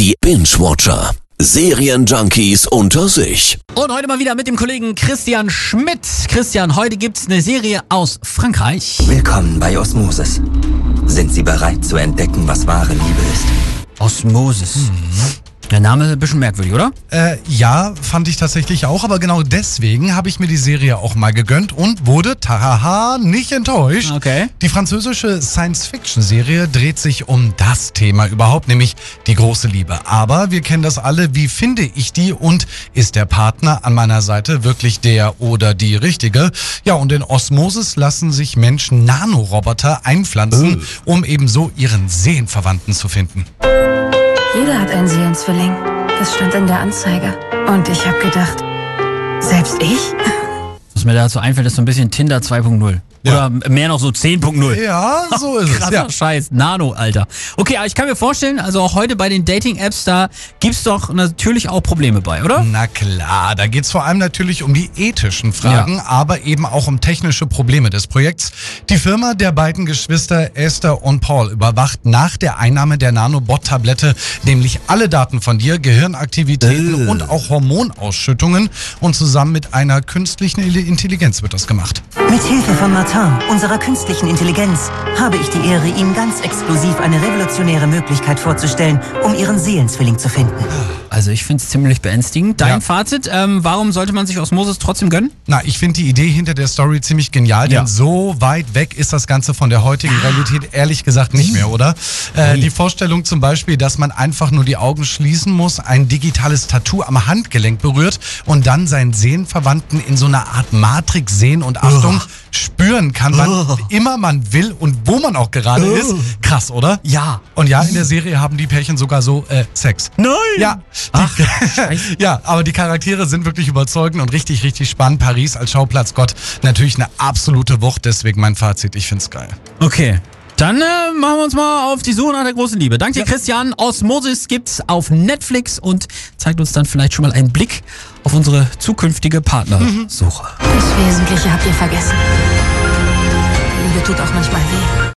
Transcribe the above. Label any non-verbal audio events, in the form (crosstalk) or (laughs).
Die Binge-Watcher. Serienjunkies unter sich. Und heute mal wieder mit dem Kollegen Christian Schmidt. Christian, heute gibt's eine Serie aus Frankreich. Willkommen bei Osmosis. Sind Sie bereit zu entdecken, was wahre Liebe ist? Osmosis. Der Name ist ein bisschen merkwürdig, oder? Äh, ja, fand ich tatsächlich auch, aber genau deswegen habe ich mir die Serie auch mal gegönnt und wurde, tahaha, nicht enttäuscht. Okay. Die französische Science-Fiction-Serie dreht sich um das Thema überhaupt, nämlich die große Liebe. Aber wir kennen das alle, wie finde ich die und ist der Partner an meiner Seite wirklich der oder die richtige? Ja, und in Osmosis lassen sich Menschen Nanoroboter einpflanzen, um eben so ihren Seelenverwandten zu finden. Jeder hat einen Seelenzwilling. Das stand in der Anzeige. Und ich habe gedacht, selbst ich? (laughs) Was mir dazu einfällt, ist so ein bisschen Tinder 2.0. Ja. Oder mehr noch so 10.0 Ja, (laughs) so ist es. Krasser Ja. Scheiß, Nano, Alter. Okay, aber ich kann mir vorstellen, also auch heute bei den Dating-Apps, da gibt's doch natürlich auch Probleme bei, oder? Na klar, da geht's vor allem natürlich um die ethischen Fragen, aber eben auch um technische Probleme des Projekts. Die Firma der beiden Geschwister Esther und Paul überwacht nach der Einnahme der Nanobot-Tablette nämlich alle Daten von dir, Gehirnaktivitäten und auch Hormonausschüttungen und zusammen mit einer künstlichen Intelligenz wird das gemacht. Mit Hilfe von Martin, unserer künstlichen Intelligenz, habe ich die Ehre, Ihnen ganz exklusiv eine revolutionäre Möglichkeit vorzustellen, um Ihren Seelenzwilling zu finden. Also ich find's ziemlich beängstigend. Dein Ja. Fazit, ähm, warum sollte man sich Osmosis trotzdem gönnen? Na, ich finde die Idee hinter der Story ziemlich genial, denn Ja. so weit weg ist das Ganze von der heutigen Realität ehrlich gesagt nicht mehr, oder? Äh, die Vorstellung zum Beispiel, dass man einfach nur die Augen schließen muss, ein digitales Tattoo am Handgelenk berührt und dann seinen Seelenverwandten in so einer Art Matrix sehen und Achtung, spüren kann, wann immer man will und wo man auch gerade ist. Krass, oder? Ja. Und ja, in der Serie haben die Pärchen sogar so äh, Sex. Nein! Ja. Ach, Scheiße. (laughs) ja, aber die Charaktere sind wirklich überzeugend und richtig, richtig spannend. Paris als Schauplatz Gott natürlich eine absolute Wucht, deswegen mein Fazit, ich find's geil. Okay. Dann äh, machen wir uns mal auf die Suche nach der großen Liebe. Danke dir, Christian. Osmosis gibt's auf Netflix und zeigt uns dann vielleicht schon mal einen Blick auf unsere zukünftige Partnersuche. Das Wesentliche habt ihr vergessen. Liebe tut auch manchmal weh.